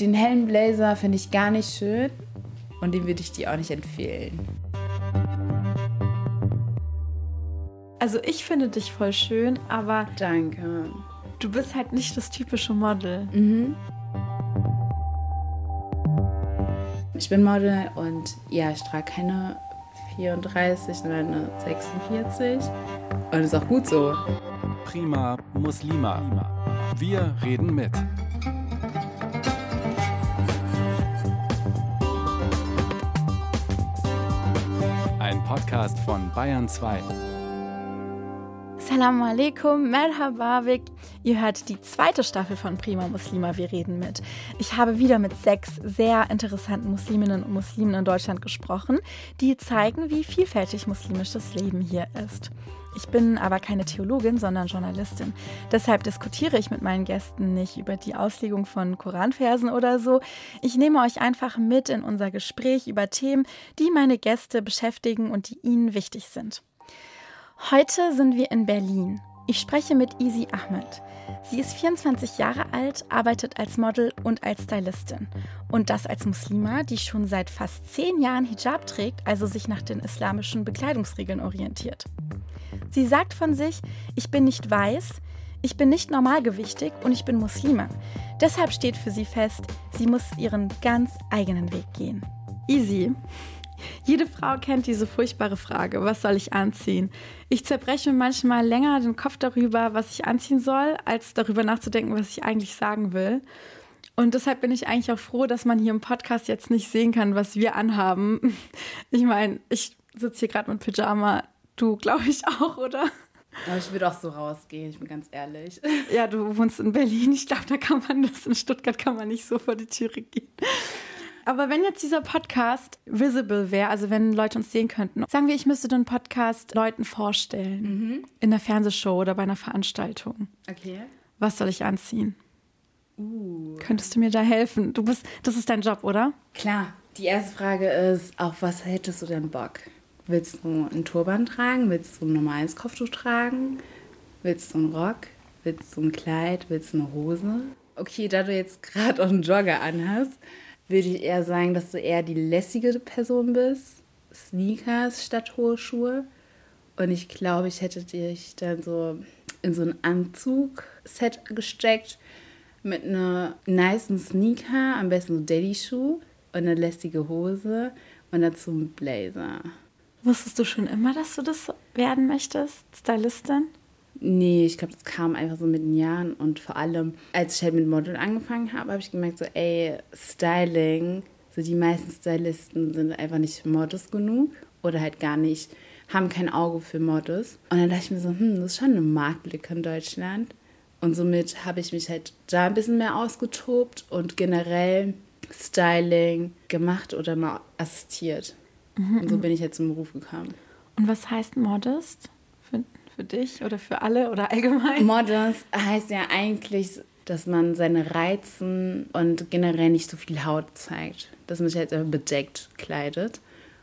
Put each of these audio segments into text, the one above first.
Den hellen Blazer finde ich gar nicht schön und den würde ich dir auch nicht empfehlen. Also ich finde dich voll schön, aber Danke. du bist halt nicht das typische Model. Mhm. Ich bin Model und ja, ich trage keine 34, sondern eine 46. Und ist auch gut so. Prima Muslima. Wir reden mit. Podcast von Bayern 2. Assalamu alaikum, merhaba. Ihr hört die zweite Staffel von Prima Muslima, wir reden mit. Ich habe wieder mit sechs sehr interessanten Musliminnen und Muslimen in Deutschland gesprochen, die zeigen, wie vielfältig muslimisches Leben hier ist. Ich bin aber keine Theologin, sondern Journalistin. Deshalb diskutiere ich mit meinen Gästen nicht über die Auslegung von Koranversen oder so. Ich nehme euch einfach mit in unser Gespräch über Themen, die meine Gäste beschäftigen und die ihnen wichtig sind. Heute sind wir in Berlin. Ich spreche mit Easy Ahmed. Sie ist 24 Jahre alt, arbeitet als Model und als Stylistin. Und das als Muslima, die schon seit fast zehn Jahren Hijab trägt, also sich nach den islamischen Bekleidungsregeln orientiert. Sie sagt von sich, ich bin nicht weiß, ich bin nicht normalgewichtig und ich bin Muslima. Deshalb steht für sie fest, sie muss ihren ganz eigenen Weg gehen. Easy. Jede Frau kennt diese furchtbare Frage, was soll ich anziehen? Ich zerbreche mir manchmal länger den Kopf darüber, was ich anziehen soll, als darüber nachzudenken, was ich eigentlich sagen will. Und deshalb bin ich eigentlich auch froh, dass man hier im Podcast jetzt nicht sehen kann, was wir anhaben. Ich meine, ich sitze hier gerade mit Pyjama. Du, glaube ich, auch, oder? Aber ich würde auch so rausgehen, ich bin ganz ehrlich. Ja, du wohnst in Berlin. Ich glaube, da kann man das. In Stuttgart kann man nicht so vor die Türe gehen. Aber wenn jetzt dieser Podcast visible wäre, also wenn Leute uns sehen könnten, sagen wir, ich müsste den Podcast Leuten vorstellen. Mhm. In einer Fernsehshow oder bei einer Veranstaltung. Okay. Was soll ich anziehen? Uh. Könntest du mir da helfen? Du bist, das ist dein Job, oder? Klar. Die erste Frage ist, auf was hättest du denn Bock? Willst du einen Turban tragen? Willst du ein normales Kopftuch tragen? Willst du einen Rock? Willst du ein Kleid? Willst du eine Hose? Okay, da du jetzt gerade auch einen Jogger anhast, würde ich eher sagen, dass du eher die lässige Person bist. Sneakers statt hohe Schuhe. Und ich glaube, ich hätte dich dann so in so ein Anzug-Set gesteckt mit einer niceen Sneaker, am besten so Daddy-Schuh und eine lässige Hose und dazu ein Blazer. Wusstest du schon immer, dass du das werden möchtest, Stylistin? Nee, ich glaube, das kam einfach so mit den Jahren und vor allem, als ich halt mit Model angefangen habe, habe ich gemerkt, so, ey, Styling, so die meisten Stylisten sind einfach nicht Models genug oder halt gar nicht, haben kein Auge für Models. Und dann dachte ich mir so, hm, das ist schon eine Marktlücke in Deutschland. Und somit habe ich mich halt da ein bisschen mehr ausgetobt und generell Styling gemacht oder mal assistiert. Und so bin ich jetzt zum Beruf gekommen. Und was heißt Modest? Für, dich oder für alle oder allgemein? Modest heißt ja eigentlich, dass man seine Reizen und generell nicht so viel Haut zeigt. Dass man sich halt bedeckt kleidet.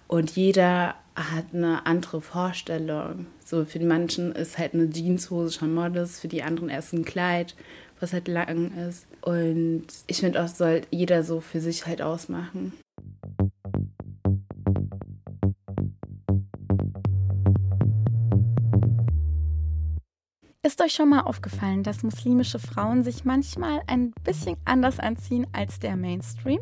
Und jeder hat eine andere Vorstellung. So für die manchen ist halt eine Jeanshose schon Modest, für die anderen erst ein Kleid, was halt lang ist. Und ich finde auch, soll jeder so für sich halt ausmachen. Ist euch schon mal aufgefallen, dass muslimische Frauen sich manchmal ein bisschen anders anziehen als der Mainstream?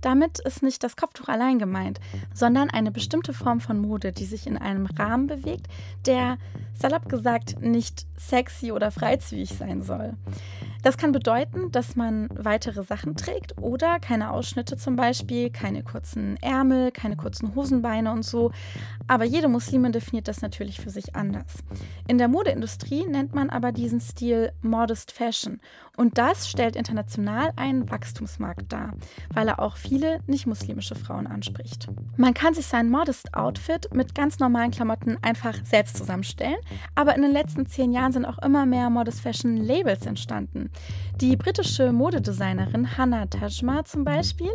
Damit ist nicht das Kopftuch allein gemeint, sondern eine bestimmte Form von Mode, die sich in einem Rahmen bewegt, der, salopp gesagt, nicht sexy oder freizügig sein soll. Das kann bedeuten, dass man weitere Sachen trägt oder keine Ausschnitte zum Beispiel, keine kurzen Ärmel, keine kurzen Hosenbeine und so. Aber jede Muslimin definiert das natürlich für sich anders. In der Modeindustrie nennt man aber diesen Stil Modest Fashion. Und das stellt international einen Wachstumsmarkt dar, weil er auch viele nicht-muslimische Frauen anspricht. Man kann sich sein Modest Outfit mit ganz normalen Klamotten einfach selbst zusammenstellen, aber in den letzten zehn Jahren sind auch immer mehr Modest Fashion Labels entstanden. Die britische Modedesignerin Hannah Tajma zum Beispiel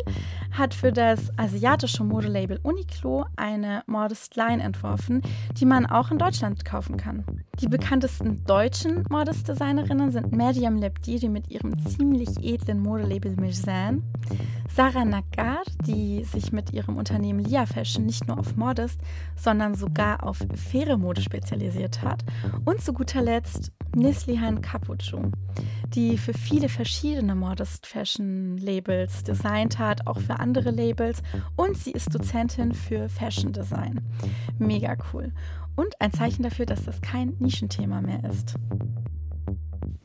hat für das asiatische Modelabel Uniqlo eine Modest Line entworfen, die man auch in Deutschland kaufen kann. Die bekanntesten deutschen Modest-Designerinnen sind Medium Lebdi, die mit ihrem ziemlich edlen Modelabel Mizan, Sarah Nagar, die sich mit ihrem Unternehmen Lia Fashion nicht nur auf Modest, sondern sogar auf faire Mode spezialisiert hat. Und zu guter Letzt Nislihan Capuccio, die für viele verschiedene Modest Fashion Labels designt hat, auch für andere Labels. Und sie ist Dozentin für Fashion Design. Mega cool. Und ein Zeichen dafür, dass das kein Nischenthema mehr ist.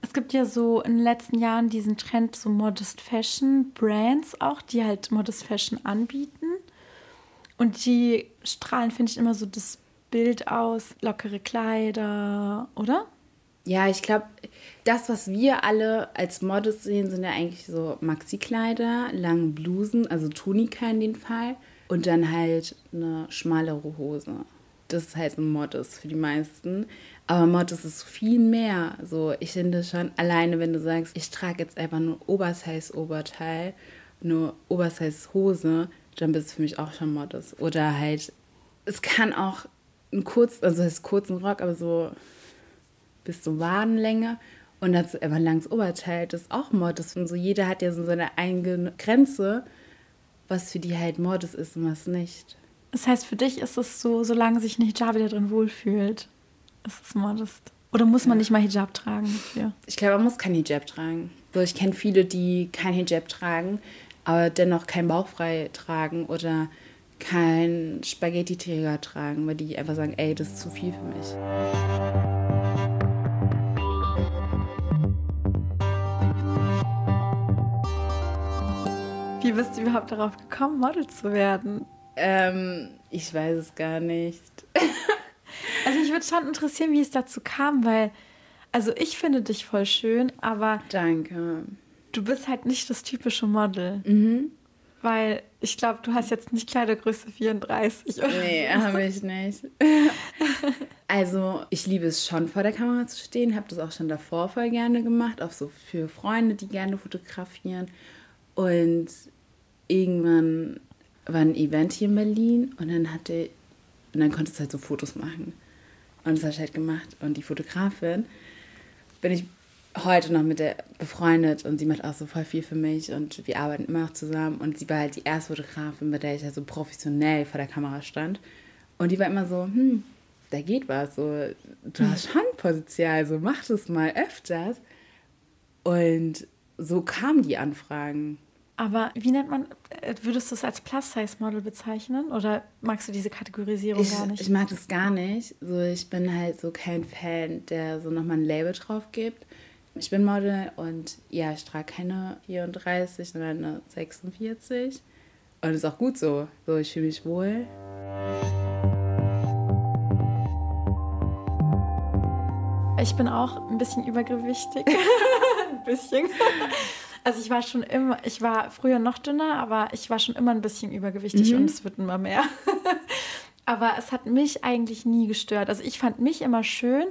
Es gibt ja so in den letzten Jahren diesen Trend so Modest Fashion Brands auch, die halt Modest Fashion anbieten. Und die strahlen, finde ich, immer so das Bild aus, lockere Kleider, oder? Ja, ich glaube, das, was wir alle als Modest sehen, sind ja eigentlich so Maxi-Kleider, lange Blusen, also Tunika in dem Fall. Und dann halt eine schmalere Hose. Das ist halt ein Modest für die meisten. Aber Modest ist viel mehr. So, ich finde schon, alleine wenn du sagst, ich trage jetzt einfach nur Oversize-Oberteil, nur Oversize-Hose, dann bist du für mich auch schon Modest. Oder halt, es kann auch ein kurz, also es ist kurzen Rock, aber so bis zur Wadenlänge und dazu einfach langes Oberteil, das ist auch Modest. Und so jeder hat ja so seine eigene Grenze, was für die halt Modest ist und was nicht. Das heißt, für dich ist es so, solange sich ein Hijab wieder drin wohlfühlt, ist es Modest. Oder muss man ja. nicht mal Hijab tragen dafür? Ich glaube, man muss kein Hijab tragen. So, ich kenne viele, die kein Hijab tragen, aber dennoch kein Bauchfrei tragen oder kein Spaghetti-Träger tragen, weil die einfach sagen, ey, das ist zu viel für mich. Bist du überhaupt darauf gekommen, Model zu werden? Ähm, ich weiß es gar nicht. also mich würde schon interessieren, wie es dazu kam, weil, also ich finde dich voll schön, aber... Danke. Du bist halt nicht das typische Model. Mhm. Weil ich glaube, du hast jetzt nicht Kleidergröße 34. Oder? Nee, habe ich nicht. also, ich liebe es schon, vor der Kamera zu stehen. Habe das auch schon davor voll gerne gemacht. Auch so für Freunde, die gerne fotografieren. Und irgendwann war ein Event hier in Berlin und dann hatte und dann konntest du halt so Fotos machen. Und das habe ich halt gemacht. Und die Fotografin bin ich heute noch mit der befreundet und sie macht auch so voll viel für mich und wir arbeiten immer noch zusammen. Und sie war halt die erste Fotografin, bei der ich halt so professionell vor der Kamera stand. Und die war immer so, hm, da geht was, so, du hast schon Potenzial, so mach das mal öfters. Und so kamen die Anfragen. Aber wie nennt man, äh, würdest du es als Plus-Size-Model bezeichnen oder magst du diese Kategorisierung ich, gar nicht? Ich mag das gar nicht. So, ich bin halt so kein Fan, der so nochmal ein Label drauf gibt. Ich bin Model und ja, ich trage keine 34, sondern eine 46. Und ist auch gut so. So, ich fühle mich wohl. Ich bin auch ein bisschen übergewichtig. ein bisschen. Also ich war schon immer, ich war früher noch dünner, aber ich war schon immer ein bisschen übergewichtig mhm. und es wird immer mehr. aber es hat mich eigentlich nie gestört. Also ich fand mich immer schön,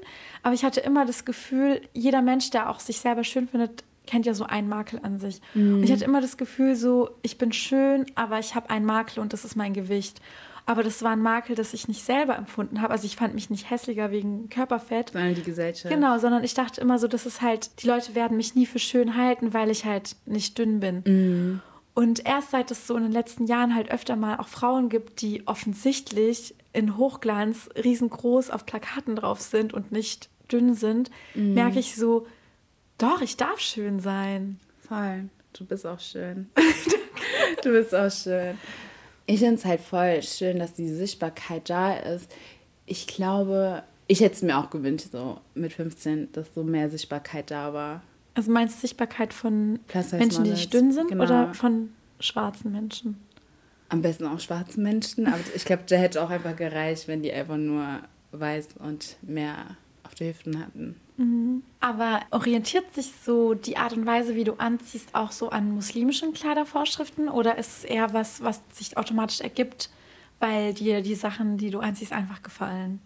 aber ich hatte immer das Gefühl, jeder Mensch, der auch sich selber schön findet, kennt ja so einen Makel an sich. Mhm. Und ich hatte immer das Gefühl, so, ich bin schön, aber ich habe einen Makel und das ist mein Gewicht. Aber das war ein Makel, das ich nicht selber empfunden habe. Also ich fand mich nicht hässlicher wegen Körperfett. Sondern die Gesellschaft. Genau, sondern ich dachte immer so, das ist halt, die Leute werden mich nie für schön halten, weil ich halt nicht dünn bin. Mhm. Und erst seit es so in den letzten Jahren halt öfter mal auch Frauen gibt, die offensichtlich in Hochglanz riesengroß auf Plakaten drauf sind und nicht dünn sind, mhm. merke ich so, doch, ich darf schön sein. Voll. Du bist auch schön. du bist auch schön. Ich finde es halt voll schön, dass die Sichtbarkeit da ist. Ich glaube, ich hätte es mir auch gewünscht, so mit 15, dass so mehr Sichtbarkeit da war. Also meinst du Sichtbarkeit von Menschen, die nicht dünn sind genau. oder von schwarzen Menschen? Am besten auch schwarzen Menschen, aber ich glaube, da hätte auch einfach gereicht, wenn die einfach nur weiß und mehr Hüften hatten. Mhm. Aber orientiert sich so die Art und Weise, wie du anziehst, auch so an muslimischen Kleidervorschriften oder ist es eher was, was sich automatisch ergibt, weil dir die Sachen, die du anziehst, einfach gefallen?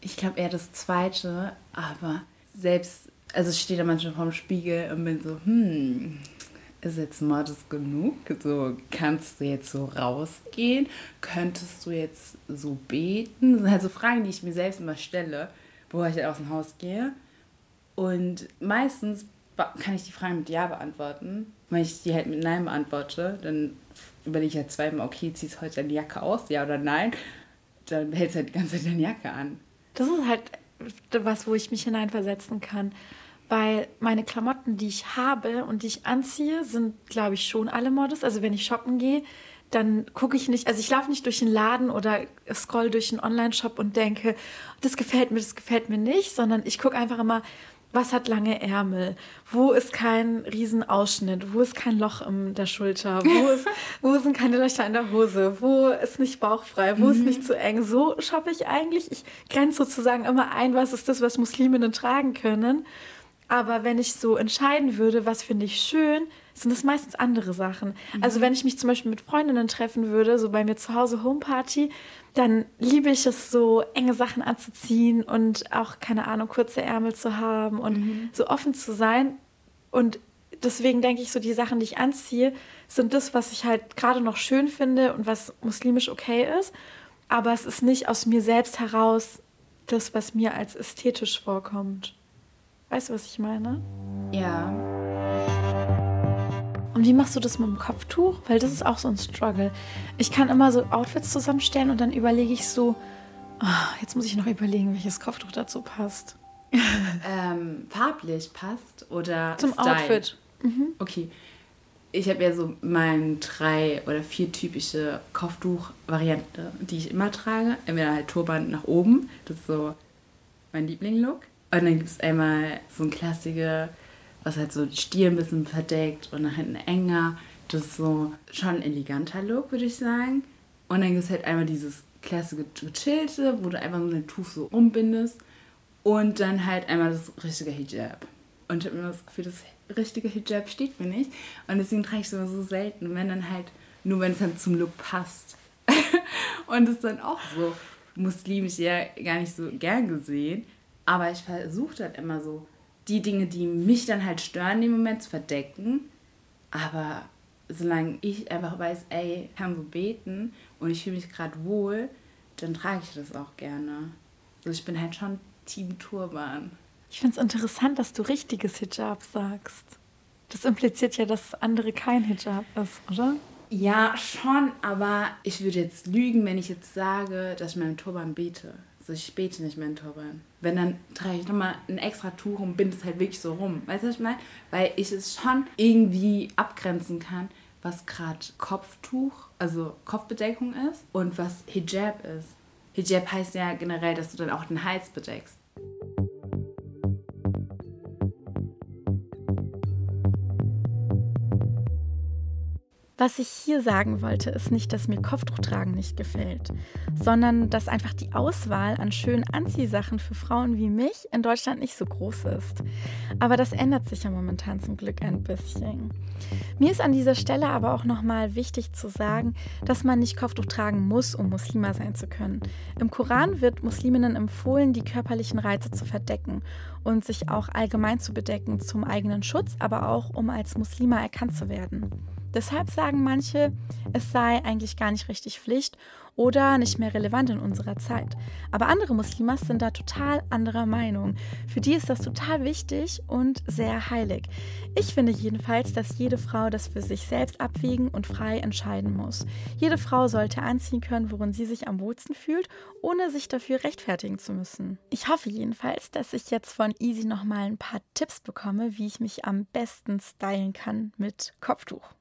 Ich glaube eher das Zweite, aber selbst also ich stehe da manchmal vorm Spiegel und bin so, hm, ist jetzt modest genug? So, kannst du jetzt so rausgehen? Könntest du jetzt so beten? Das sind halt so Fragen, die ich mir selbst immer stelle, bevor ich halt aus dem Haus gehe. Und meistens kann ich die Fragen mit Ja beantworten. Wenn ich die halt mit Nein beantworte, dann überlege ich halt zweimal, okay, ziehst du heute deine Jacke aus, ja oder nein? Dann hältst du halt die ganze Zeit deine Jacke an. Das ist halt was, wo ich mich hineinversetzen kann weil meine Klamotten, die ich habe und die ich anziehe, sind, glaube ich, schon alle Modest. Also wenn ich shoppen gehe, dann gucke ich nicht, also ich laufe nicht durch den Laden oder scroll durch einen Online-Shop und denke, das gefällt mir, das gefällt mir nicht, sondern ich gucke einfach immer, was hat lange Ärmel? Wo ist kein Riesenausschnitt? Wo ist kein Loch in der Schulter? Wo, ist, wo sind keine Löcher in der Hose? Wo ist nicht bauchfrei? Wo mhm. ist nicht zu eng? So shoppe ich eigentlich. Ich grenze sozusagen immer ein, was ist das, was Musliminnen tragen können. Aber wenn ich so entscheiden würde, was finde ich schön, sind es meistens andere Sachen. Mhm. Also wenn ich mich zum Beispiel mit Freundinnen treffen würde, so bei mir zu Hause Homeparty, dann liebe ich es so, enge Sachen anzuziehen und auch, keine Ahnung, kurze Ärmel zu haben und mhm. so offen zu sein. Und deswegen denke ich so, die Sachen, die ich anziehe, sind das, was ich halt gerade noch schön finde und was muslimisch okay ist. Aber es ist nicht aus mir selbst heraus das, was mir als ästhetisch vorkommt. Weißt du, was ich meine? Ja. Und wie machst du das mit dem Kopftuch? Weil das ist auch so ein Struggle. Ich kann immer so Outfits zusammenstellen und dann überlege ich so, oh, jetzt muss ich noch überlegen, welches Kopftuch dazu passt. ähm, farblich passt oder zum Style? Outfit. Mhm. Okay. Ich habe ja so meine drei oder vier typische Kopftuch-Variante, die ich immer trage. Entweder halt Turban nach oben, das ist so mein Liebling-Look. Und dann gibt es einmal so ein Klassiker, was halt so die Stirn ein bisschen verdeckt und nach hinten enger. Das ist so schon ein eleganter Look, würde ich sagen. Und dann gibt es halt einmal dieses klassische gechillte, wo du einfach so ein Tuch so umbindest. Und dann halt einmal das richtige Hijab. Und ich habe immer das Gefühl, das richtige Hijab steht mir nicht. Und deswegen trage ich es immer so selten. Wenn dann halt, nur wenn es dann zum Look passt. und es dann auch so muslimisch ja gar nicht so gern gesehen. Aber ich versuche dann immer so, die Dinge, die mich dann halt stören, im Moment zu verdecken. Aber solange ich einfach weiß, ey, ich kann so beten und ich fühle mich gerade wohl, dann trage ich das auch gerne. Also ich bin halt schon Team Turban. Ich finde es interessant, dass du richtiges Hijab sagst. Das impliziert ja, dass andere kein Hijab ist, oder? Ja, schon, aber ich würde jetzt lügen, wenn ich jetzt sage, dass ich meinen Turban bete. Also ich bete nicht mehr in Turban. Wenn, dann trage ich nochmal ein extra Tuch und binde es halt wirklich so rum. Weißt du, was ich meine? Weil ich es schon irgendwie abgrenzen kann, was gerade Kopftuch, also Kopfbedeckung ist und was Hijab ist. Hijab heißt ja generell, dass du dann auch den Hals bedeckst. Was ich hier sagen wollte, ist nicht, dass mir Kopftuchtragen nicht gefällt, sondern dass einfach die Auswahl an schönen Anziehsachen für Frauen wie mich in Deutschland nicht so groß ist. Aber das ändert sich ja momentan zum Glück ein bisschen. Mir ist an dieser Stelle aber auch nochmal wichtig zu sagen, dass man nicht Kopftuch tragen muss, um Muslima sein zu können. Im Koran wird Musliminnen empfohlen, die körperlichen Reize zu verdecken und sich auch allgemein zu bedecken zum eigenen Schutz, aber auch um als Muslima erkannt zu werden. Deshalb sagen manche, es sei eigentlich gar nicht richtig Pflicht oder nicht mehr relevant in unserer Zeit. Aber andere Muslimas sind da total anderer Meinung. Für die ist das total wichtig und sehr heilig. Ich finde jedenfalls, dass jede Frau das für sich selbst abwägen und frei entscheiden muss. Jede Frau sollte anziehen können, worin sie sich am wohlsten fühlt, ohne sich dafür rechtfertigen zu müssen. Ich hoffe jedenfalls, dass ich jetzt von Easy nochmal ein paar Tipps bekomme, wie ich mich am besten stylen kann mit Kopftuch.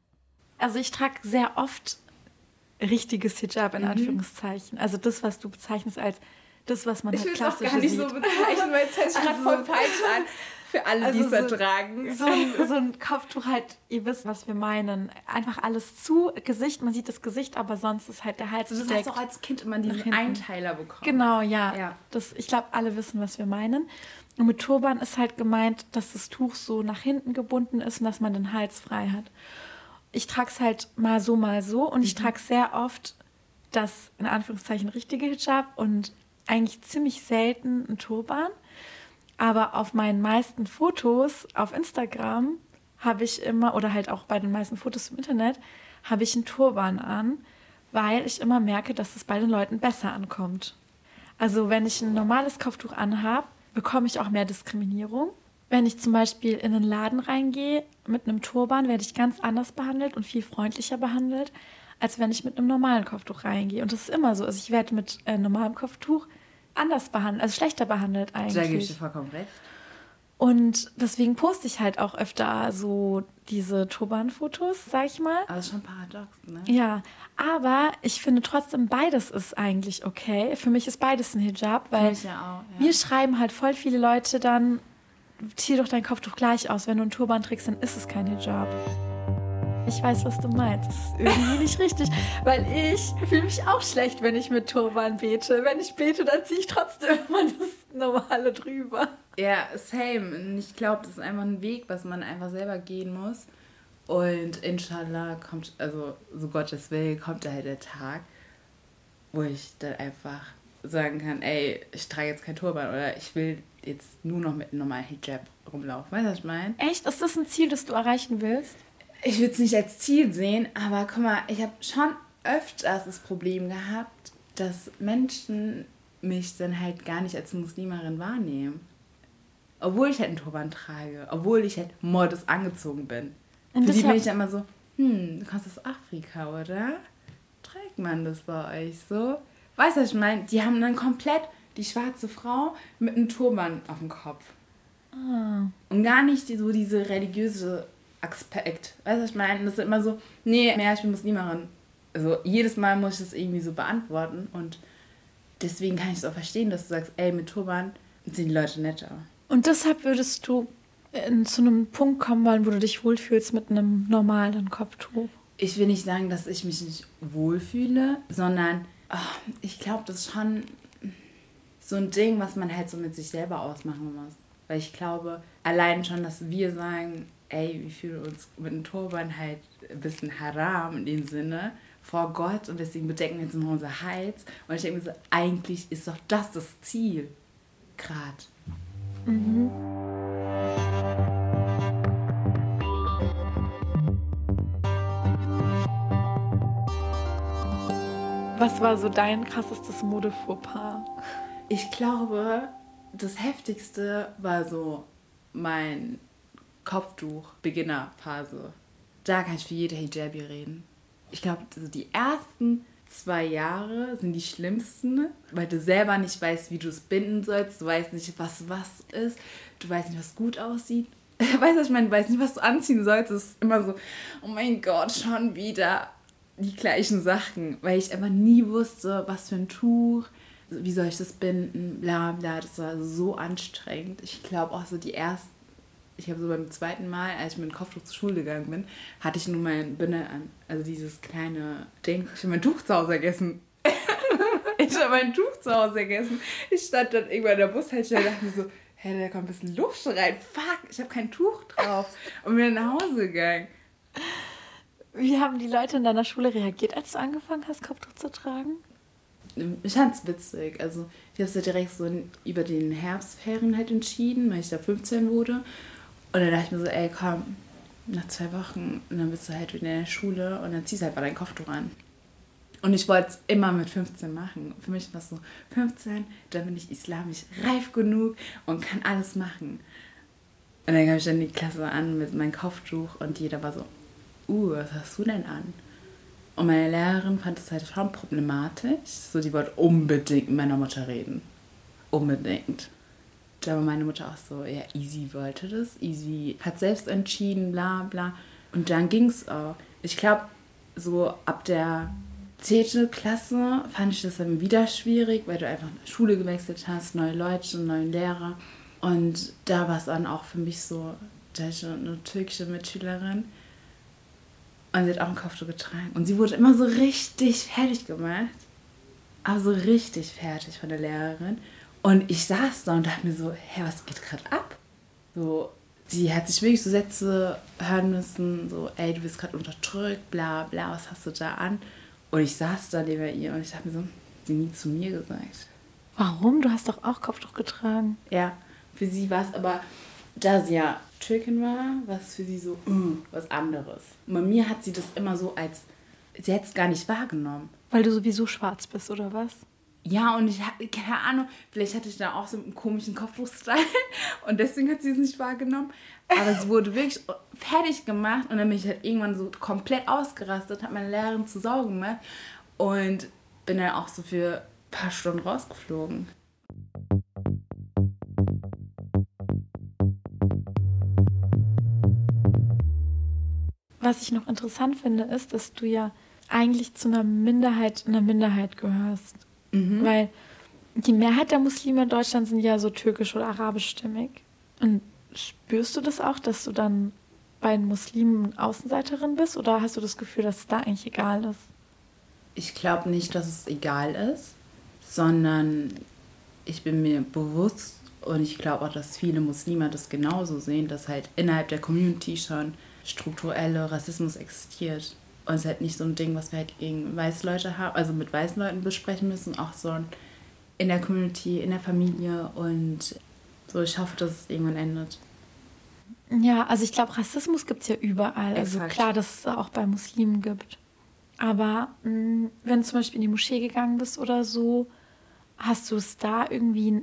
Also ich trage sehr oft richtiges Hijab in mhm. Anführungszeichen. Also das, was du bezeichnest als das, was man ich halt klassisch sieht. Ich will es gar nicht sieht. so bezeichnen, weil es hört sich also, gerade voll falsch an. Für alle, also die es so, tragen. So ein, so ein Kopftuch halt, ihr wisst, was wir meinen. Einfach alles zu, Gesicht, man sieht das Gesicht, aber sonst ist halt der Hals also Du hast auch als Kind immer diesen Einteiler bekommen. Genau, ja. ja. Das, ich glaube, alle wissen, was wir meinen. Und mit Turban ist halt gemeint, dass das Tuch so nach hinten gebunden ist und dass man den Hals frei hat ich trage es halt mal so, mal so und ich mhm. trage sehr oft das in Anführungszeichen richtige Hijab und eigentlich ziemlich selten ein Turban. Aber auf meinen meisten Fotos auf Instagram habe ich immer, oder halt auch bei den meisten Fotos im Internet, habe ich einen Turban an, weil ich immer merke, dass es bei den Leuten besser ankommt. Also wenn ich ein normales Kopftuch anhabe, bekomme ich auch mehr Diskriminierung. Wenn ich zum Beispiel in einen Laden reingehe mit einem Turban, werde ich ganz anders behandelt und viel freundlicher behandelt, als wenn ich mit einem normalen Kopftuch reingehe. Und das ist immer so. Also ich werde mit äh, normalem Kopftuch anders behandelt, also schlechter behandelt eigentlich. Da gebe ich dir vollkommen recht. Und deswegen poste ich halt auch öfter so diese Turban-Fotos, sag ich mal. Aber schon paradox, ne? Ja, aber ich finde trotzdem, beides ist eigentlich okay. Für mich ist beides ein Hijab, weil ja auch, ja. mir schreiben halt voll viele Leute dann, zieh doch dein Kopftuch gleich aus. Wenn du einen Turban trägst, dann ist es kein Hijab. Ich weiß, was du meinst. Das ist irgendwie nicht richtig, weil ich fühle mich auch schlecht, wenn ich mit Turban bete. Wenn ich bete, dann ziehe ich trotzdem immer das Normale drüber. Ja, same. Ich glaube, das ist einfach ein Weg, was man einfach selber gehen muss. Und inshallah kommt, also so Gottes Will, kommt da halt der Tag, wo ich dann einfach sagen kann, ey, ich trage jetzt kein Turban oder ich will jetzt nur noch mit einem normalen Hijab rumlaufen. Weißt du, was ich meine? Echt? Ist das ein Ziel, das du erreichen willst? ich würde es nicht als Ziel sehen, aber guck mal, ich habe schon öfters das Problem gehabt, dass Menschen mich dann halt gar nicht als Muslimerin wahrnehmen. Obwohl ich halt einen Turban trage, obwohl ich halt modus angezogen bin. Und Für die bin ich dann immer so, hm, du kommst aus Afrika, oder? Trägt man das bei euch so? Weißt du, was ich meine? Die haben dann komplett die schwarze Frau mit einem Turban auf dem Kopf. Ah. Und gar nicht so diese religiöse Aspekt. Weißt du, was ich meine? Das ist immer so, nee, mehr, ich bin Muslimerin. Also jedes Mal muss ich das irgendwie so beantworten und deswegen kann ich es auch verstehen, dass du sagst, ey, mit Turban sind die Leute netter. Und deshalb würdest du in, zu einem Punkt kommen wollen, wo du dich wohlfühlst mit einem normalen Kopftuch? Ich will nicht sagen, dass ich mich nicht wohlfühle, sondern ich glaube, das ist schon so ein Ding, was man halt so mit sich selber ausmachen muss. Weil ich glaube, allein schon, dass wir sagen, ey, wir fühlen uns mit einem Turban halt ein bisschen haram in dem Sinne vor Gott und deswegen bedecken wir jetzt immer unser Hals. Und ich denke mir so, eigentlich ist doch das das Ziel. Gerade. Mhm. Was war so dein krassestes Modefauxpas? Ich glaube, das heftigste war so mein Kopftuch-Beginnerphase. Da kann ich für jede Hijabi reden. Ich glaube, also die ersten zwei Jahre sind die schlimmsten, weil du selber nicht weißt, wie du es binden sollst. Du weißt nicht, was was ist. Du weißt nicht, was gut aussieht. Weißt du, ich meine, du weißt nicht, was du anziehen sollst. Es ist immer so, oh mein Gott, schon wieder die gleichen Sachen, weil ich einfach nie wusste, was für ein Tuch, wie soll ich das binden, bla bla. Das war so anstrengend. Ich glaube auch so die ersten ich habe so beim zweiten Mal, als ich mit dem Kopftuch zur Schule gegangen bin, hatte ich nur mein Binde an. Also dieses kleine Ding. Ich habe mein Tuch zu Hause vergessen. ich habe mein Tuch zu Hause vergessen. Ich stand dann irgendwann in der Bushaltestelle und dachte mir so, hä, da kommt ein bisschen Luft rein. Fuck, ich habe kein Tuch drauf. Und bin nach Hause gegangen. Wie haben die Leute in deiner Schule reagiert, als du angefangen hast, Kopftuch zu tragen? Ich fand es witzig. Also, ich habe es ja direkt so über den Herbstferien halt entschieden, weil ich da 15 wurde. Und dann dachte ich mir so, ey, komm, nach zwei Wochen und dann bist du halt wieder in der Schule und dann ziehst du halt mal dein Kopftuch an. Und ich wollte es immer mit 15 machen. Für mich war es so, 15, dann bin ich islamisch reif genug und kann alles machen. Und dann kam ich dann die Klasse an mit meinem Kopftuch und jeder war so, uh, was hast du denn an? Und meine Lehrerin fand es halt schon problematisch. So, die wollte unbedingt mit meiner Mutter reden. Unbedingt da war meine Mutter auch so, ja, Easy wollte das, Easy hat selbst entschieden, bla bla. Und dann ging es auch. Ich glaube, so ab der 10. Klasse fand ich das dann wieder schwierig, weil du einfach Schule gewechselt hast, neue Leute, neue Lehrer. Und da war es dann auch für mich so, da ich eine türkische Mitschülerin und sie hat auch einen Kopftuch getragen. Und sie wurde immer so richtig fertig gemacht. Aber so richtig fertig von der Lehrerin. Und ich saß da und dachte mir so, hä, was geht gerade ab? So, sie hat sich wirklich so Sätze hören müssen, so, ey, du bist gerade unterdrückt, bla bla, was hast du da an? Und ich saß da neben ihr und ich dachte mir so, sie nie zu mir gesagt. Warum? Du hast doch auch Kopftuch getragen. Ja, für sie war es aber, da sie ja Türkin war, es für sie so mm, was anderes. Und bei mir hat sie das immer so als, sie hätte es gar nicht wahrgenommen. Weil du sowieso schwarz bist, oder was? Ja, und ich habe keine Ahnung, vielleicht hatte ich da auch so einen komischen Kopftuch-Style und deswegen hat sie es nicht wahrgenommen. Aber sie wurde wirklich fertig gemacht und dann bin ich halt irgendwann so komplett ausgerastet, habe meine Lehrerin zu Sau gemacht und bin dann auch so für ein paar Stunden rausgeflogen. Was ich noch interessant finde, ist, dass du ja eigentlich zu einer Minderheit in der Minderheit gehörst. Mhm. Weil die Mehrheit der Muslime in Deutschland sind ja so türkisch oder arabischstämmig. Und spürst du das auch, dass du dann bei den Muslimen Außenseiterin bist? Oder hast du das Gefühl, dass es da eigentlich egal ist? Ich glaube nicht, dass es egal ist, sondern ich bin mir bewusst und ich glaube auch, dass viele Muslime das genauso sehen, dass halt innerhalb der Community schon struktureller Rassismus existiert. Und es ist halt nicht so ein Ding, was wir halt gegen weiße Leute haben, also mit weißen Leuten besprechen müssen, auch so in der Community, in der Familie und so. Ich hoffe, dass es irgendwann endet. Ja, also ich glaube, Rassismus gibt es ja überall. Also Exakt. Also klar, dass es auch bei Muslimen gibt. Aber mh, mm, wenn du zum Beispiel in die Moschee gegangen bist oder so, hast du es da irgendwie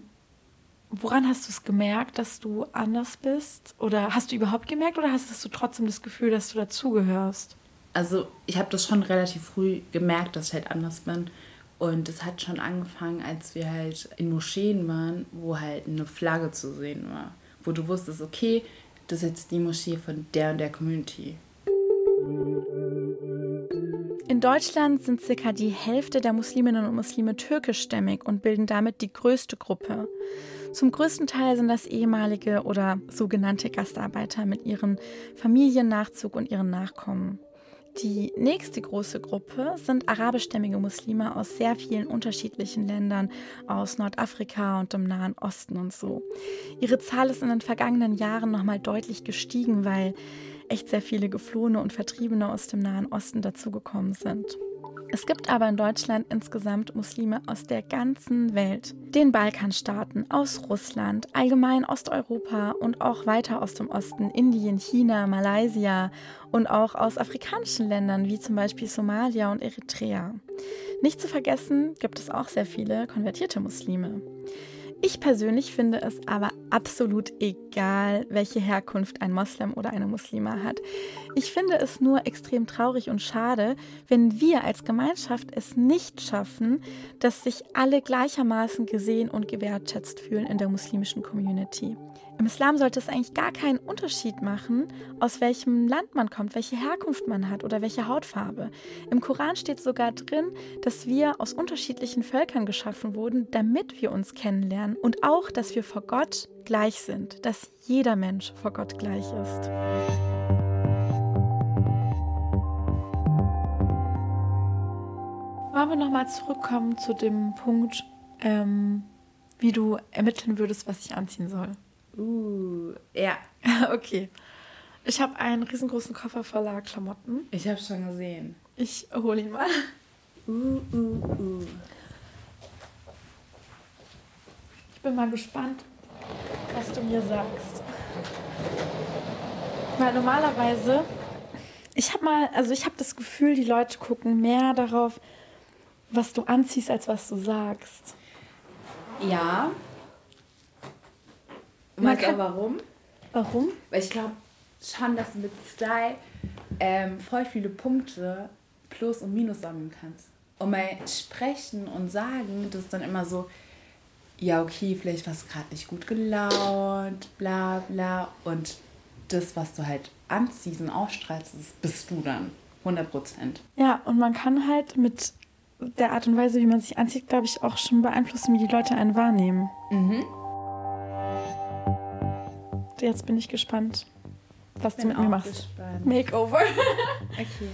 Woran hast du es gemerkt, dass du anders bist? Oder hast du überhaupt gemerkt oder hast du trotzdem das Gefühl, dass du dazugehörst? Also ich habe das schon relativ früh gemerkt, dass ich halt anders bin. Und es hat schon angefangen, als wir halt in Moscheen waren, wo halt eine Flagge zu sehen war. Wo du wusstest, okay, das ist jetzt die Moschee von der und der Community. In Deutschland sind circa die Hälfte der Musliminnen und Muslime türkischstämmig und bilden damit die größte Gruppe. Zum größten Teil sind das ehemalige oder sogenannte Gastarbeiter mit ihrem Familiennachzug und ihren Nachkommen. Die nächste große Gruppe sind arabischstämmige Muslime aus sehr vielen unterschiedlichen Ländern, aus Nordafrika und dem Nahen Osten und so. Ihre Zahl ist in den vergangenen Jahren nochmal deutlich gestiegen, weil echt sehr viele Geflohene und Vertriebene aus dem Nahen Osten dazugekommen sind. Es gibt aber in Deutschland insgesamt Muslime aus der ganzen Welt. Den Balkanstaaten, aus Russland, allgemein Osteuropa und auch weiter aus dem Osten, Indien, China, Malaysia und auch aus afrikanischen Ländern wie zum Beispiel Somalia und Eritrea. Nicht zu vergessen gibt es auch sehr viele konvertierte Muslime. Ich persönlich finde es aber absolut egal, welche Herkunft ein Moslem oder eine Muslima hat. Ich finde es nur extrem traurig und schade, wenn wir als Gemeinschaft es nicht schaffen, dass sich alle gleichermaßen gesehen und gewertschätzt fühlen in der muslimischen Community. Im Islam sollte es eigentlich gar keinen Unterschied machen, aus welchem Land man kommt, welche Herkunft man hat oder welche Hautfarbe. Im Koran steht sogar drin, dass wir aus unterschiedlichen Völkern geschaffen wurden, damit wir uns kennenlernen und auch, dass wir vor Gott gleich sind, dass jeder Mensch vor Gott gleich ist. Wollen wir nochmal zurückkommen zu dem Punkt, ähm, wie du ermitteln würdest, was ich anziehen soll? Uh, ja. okay. Ich habe einen riesengroßen Koffer voller Klamotten. Ich habe schon gesehen. Ich hole ihn mal. Uh, uh, uh. Ich bin mal gespannt, was du mir sagst. Weil normalerweise, ich habe mal, also ich habe das Gefühl, die Leute gucken mehr darauf, was du anziehst, als was du sagst. Ja, Weißt du warum? Warum? Weil ich glaube schon, dass du mit Style ähm, voll viele Punkte Plus und Minus sammeln kannst. Und bei Sprechen und Sagen, das ist dann immer so, ja, okay, vielleicht warst du gerade nicht gut gelaunt, bla bla. Und das, was du halt anziehst und ausstrahlst, das bist du dann. 100 Prozent. Ja, und man kann halt mit der Art und Weise, wie man sich anzieht, glaube ich, auch schon beeinflussen, wie die Leute einen wahrnehmen. Mhm. Jetzt bin ich gespannt, was du mit mir machst. Gespannt. Makeover. okay.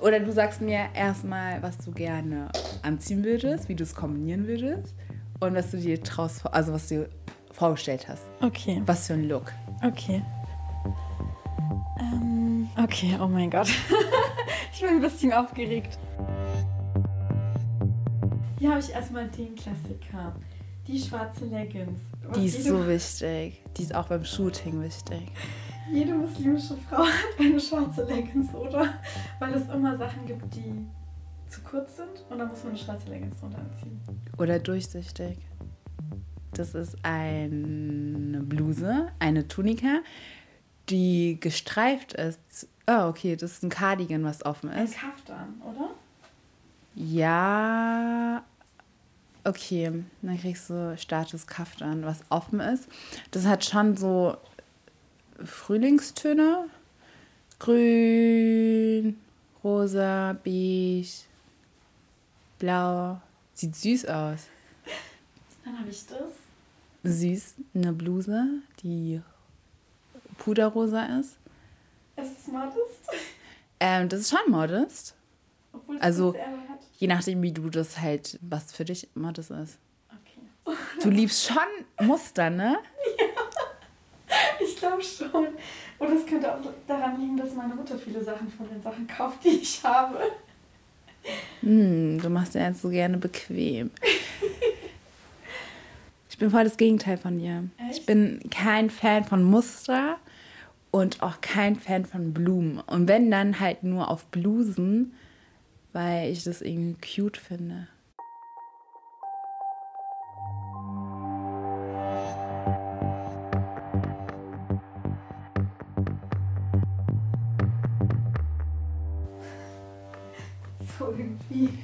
Oder du sagst mir erstmal, was du gerne anziehen würdest, wie du es kombinieren würdest und was du dir traust, also was du vorgestellt hast. Okay. Was für ein Look. Okay. Ähm, okay, oh mein Gott. ich bin ein bisschen aufgeregt. Hier habe ich erstmal den Klassiker. Die schwarze Leggings, Die ist so wichtig. Die ist auch beim Shooting wichtig. Jede muslimische Frau hat eine schwarze Leggings, oder? Weil es immer Sachen gibt, die zu kurz sind und dann muss man eine schwarze Leggings drunter anziehen. Oder durchsichtig. Das ist eine Bluse, eine Tunika, die gestreift ist. Oh, okay, das ist ein Cardigan, was offen ist. Ein Kaftan, oder? Ja. Okay, dann kriegst du Status Kaftan, was offen ist. Das hat schon so Frühlingstöne. Grün, rosa, beige, blau. Sieht süß aus. Dann habe ich das. Süß, eine Bluse, die puderrosa ist. Ist es modest? Ähm, das ist schon modest. Obwohl Also-. Je nachdem, wie du das halt, was für dich modest ist. Okay. Du liebst schon Muster, ne? Ich glaube schon. Und es könnte auch daran liegen, dass meine Mutter viele Sachen von den Sachen kauft, die ich habe. Hm, du machst dir jetzt so gerne bequem. Ich bin voll das Gegenteil von dir. Echt? Ich bin kein Fan von Muster und auch kein Fan von Blumen. Und wenn dann halt nur auf Blusen, weil ich das irgendwie cute finde. So irgendwie.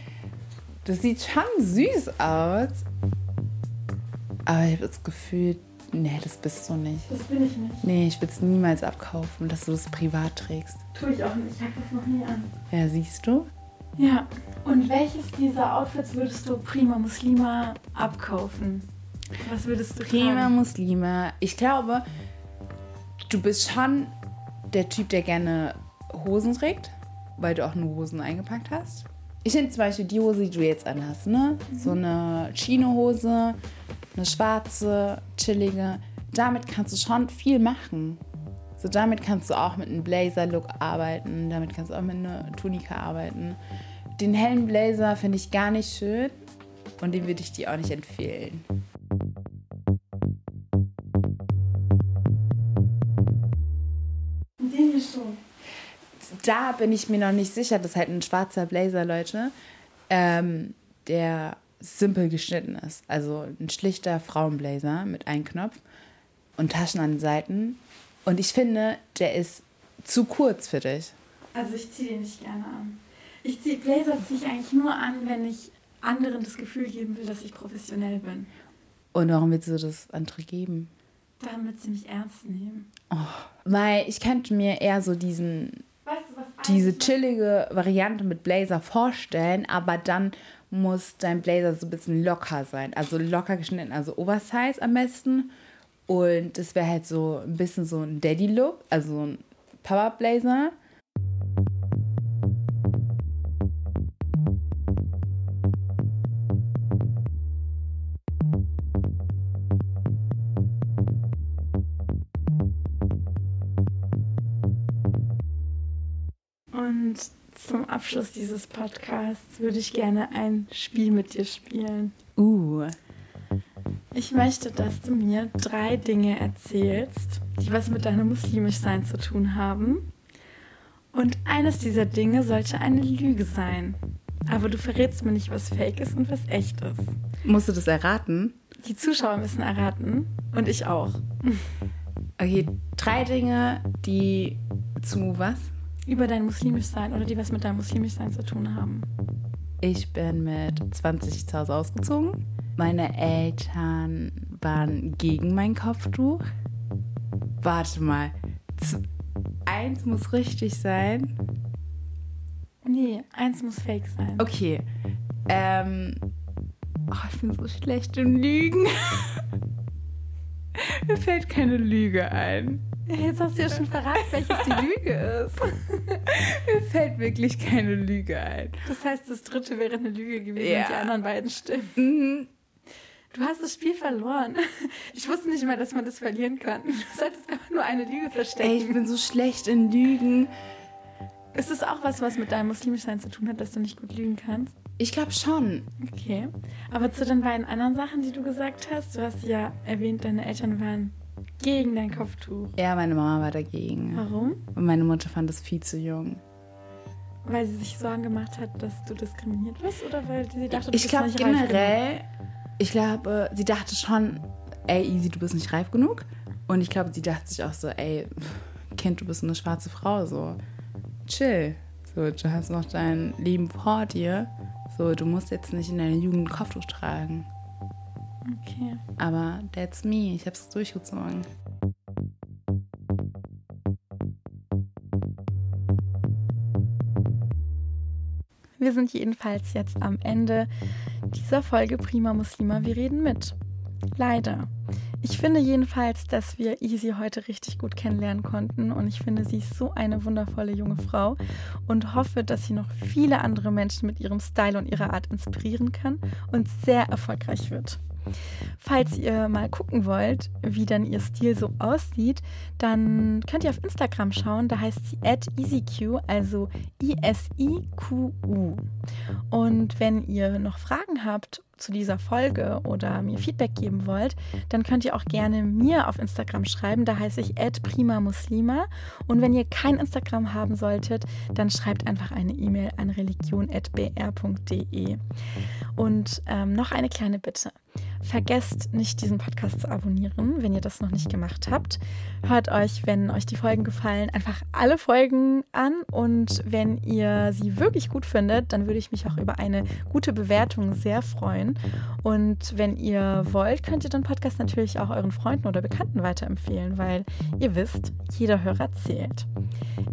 Das sieht schon süß aus. Aber ich habe das Gefühl, nee, das bist du nicht. Das bin ich nicht. Nee, ich würde es niemals abkaufen, dass du das privat trägst. Tue ich auch nicht. Ich habe das noch nie an. Ja, siehst du? Ja. Und welches dieser Outfits würdest du Prima Muslima abkaufen? Was würdest du Prima tragen? Muslime. Ich glaube, du bist schon der Typ, der gerne Hosen trägt, weil du auch nur Hosen eingepackt hast. Ich finde zum Beispiel die Hose, die du jetzt anhast, ne? So eine Chino-Hose, eine schwarze, chillige. Damit kannst du schon viel machen. So damit kannst du auch mit einem Blazer-Look arbeiten. Damit kannst du auch mit einer Tunika arbeiten. Den hellen Blazer finde ich gar nicht schön und den würde ich dir auch nicht empfehlen. Den hier schon. da bin ich mir noch nicht sicher. Das ist halt ein schwarzer Blazer, Leute, ähm, der simpel geschnitten ist. Also ein schlichter Frauenblazer mit einem Knopf und Taschen an den Seiten. Und ich finde, der ist zu kurz für dich. Also ich ziehe den nicht gerne an. Ich ziehe Blazer ziehe ich eigentlich nur an, wenn ich anderen das Gefühl geben will, dass ich professionell bin. Und warum willst du das andere geben? Damit sie mich ernst nehmen. Weil ich könnte mir eher so diesen Weißt du, was diese chillige Variante mit Blazer vorstellen, aber dann muss dein Blazer so ein bisschen locker sein. Also locker geschnitten, also Oversize am besten. Und das wäre halt so ein bisschen so ein Daddy-Look, also so ein Papa-Blazer. Abschluss dieses Podcasts würde ich gerne ein Spiel mit dir spielen. Uh, Ich möchte, dass du mir drei Dinge erzählst, die was mit deinem Muslimischsein zu tun haben. Und eines dieser Dinge sollte eine Lüge sein. Aber du verrätst mir nicht, was fake ist und was echt ist. musst du das erraten? Die Zuschauer müssen erraten. Und ich auch. Okay, drei Dinge, die zu was? Über dein Muslimischsein oder die was mit deinem Muslimischsein zu tun haben. Ich bin mit 20 zu Hause ausgezogen. Meine Eltern waren gegen mein Kopftuch. Warte mal. Eins muss richtig sein. Nee, eins muss fake sein. Okay. Ähm. Oh, ich bin so schlecht im Lügen. Mir fällt keine Lüge ein. Jetzt hast du ja schon verraten, welches die Lüge ist. Mir fällt wirklich keine Lüge ein. Das heißt, das dritte wäre eine Lüge gewesen Ja. und die anderen beiden stimmen. Mhm. Du hast das Spiel verloren. Ich wusste nicht mal, dass man das verlieren kann. Du solltest einfach nur eine Lüge Ey, ich verstecken. bin so schlecht in Lügen. Ist es auch was, was mit deinem Muslimischsein zu tun hat, dass du nicht gut lügen kannst? Ich glaube schon. Okay. Aber zu den beiden anderen Sachen, die du gesagt hast, du hast ja erwähnt, deine Eltern waren gegen dein Kopftuch. Ja, meine Mama war dagegen. Warum? Und meine Mutter fand es viel zu jung. Weil sie sich Sorgen gemacht hat, dass du diskriminiert wirst oder weil sie dachte, du Ich bist glaube nicht reif genug? generell, ich glaube, sie dachte schon, ey, Easy, du bist nicht reif genug. Und ich glaube, sie dachte sich auch so, ey, Kind, du bist eine schwarze Frau, so chill. So, du hast noch dein Leben vor dir. So, du musst jetzt nicht in deiner Jugend ein Kopftuch tragen. Okay. Aber that's me, ich hab's durchgezogen. Wir sind jedenfalls jetzt am Ende dieser Folge Prima Muslima. Wir reden mit. Leider. Ich finde jedenfalls, dass wir Easy heute richtig gut kennenlernen konnten und ich finde, sie ist so eine wundervolle junge Frau und hoffe, dass sie noch viele andere Menschen mit ihrem Style und ihrer Art inspirieren kann und sehr erfolgreich wird. Falls ihr mal gucken wollt, wie dann ihr Stil so aussieht, dann könnt ihr auf Instagram schauen. Da heißt sie at easyq, also I-S-I-Q-U. Und wenn ihr noch Fragen habt zu dieser Folge oder mir Feedback geben wollt, dann könnt ihr auch gerne mir auf Instagram schreiben. Da heiße ich @primamuslima. Und wenn ihr kein Instagram haben solltet, dann schreibt einfach eine E-Mail an religion@br.de. Und ähm, noch eine kleine Bitte. Vergesst nicht, diesen Podcast zu abonnieren, wenn ihr das noch nicht gemacht habt. Hört euch, wenn euch die Folgen gefallen, einfach alle Folgen an. Und wenn ihr sie wirklich gut findet, dann würde ich mich auch über eine gute Bewertung sehr freuen. Und wenn ihr wollt, könnt ihr den Podcast natürlich auch euren Freunden oder Bekannten weiterempfehlen, weil ihr wisst, jeder Hörer zählt.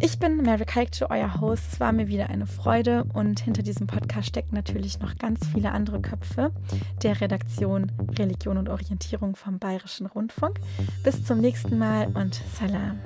Ich bin Mary Kalkce, euer Host. Es war mir wieder eine Freude und hinter diesem Podcast stecken natürlich noch ganz viele andere Köpfe der Redaktion Religion und Orientierung vom Bayerischen Rundfunk. Bis zum nächsten Mal und Salam.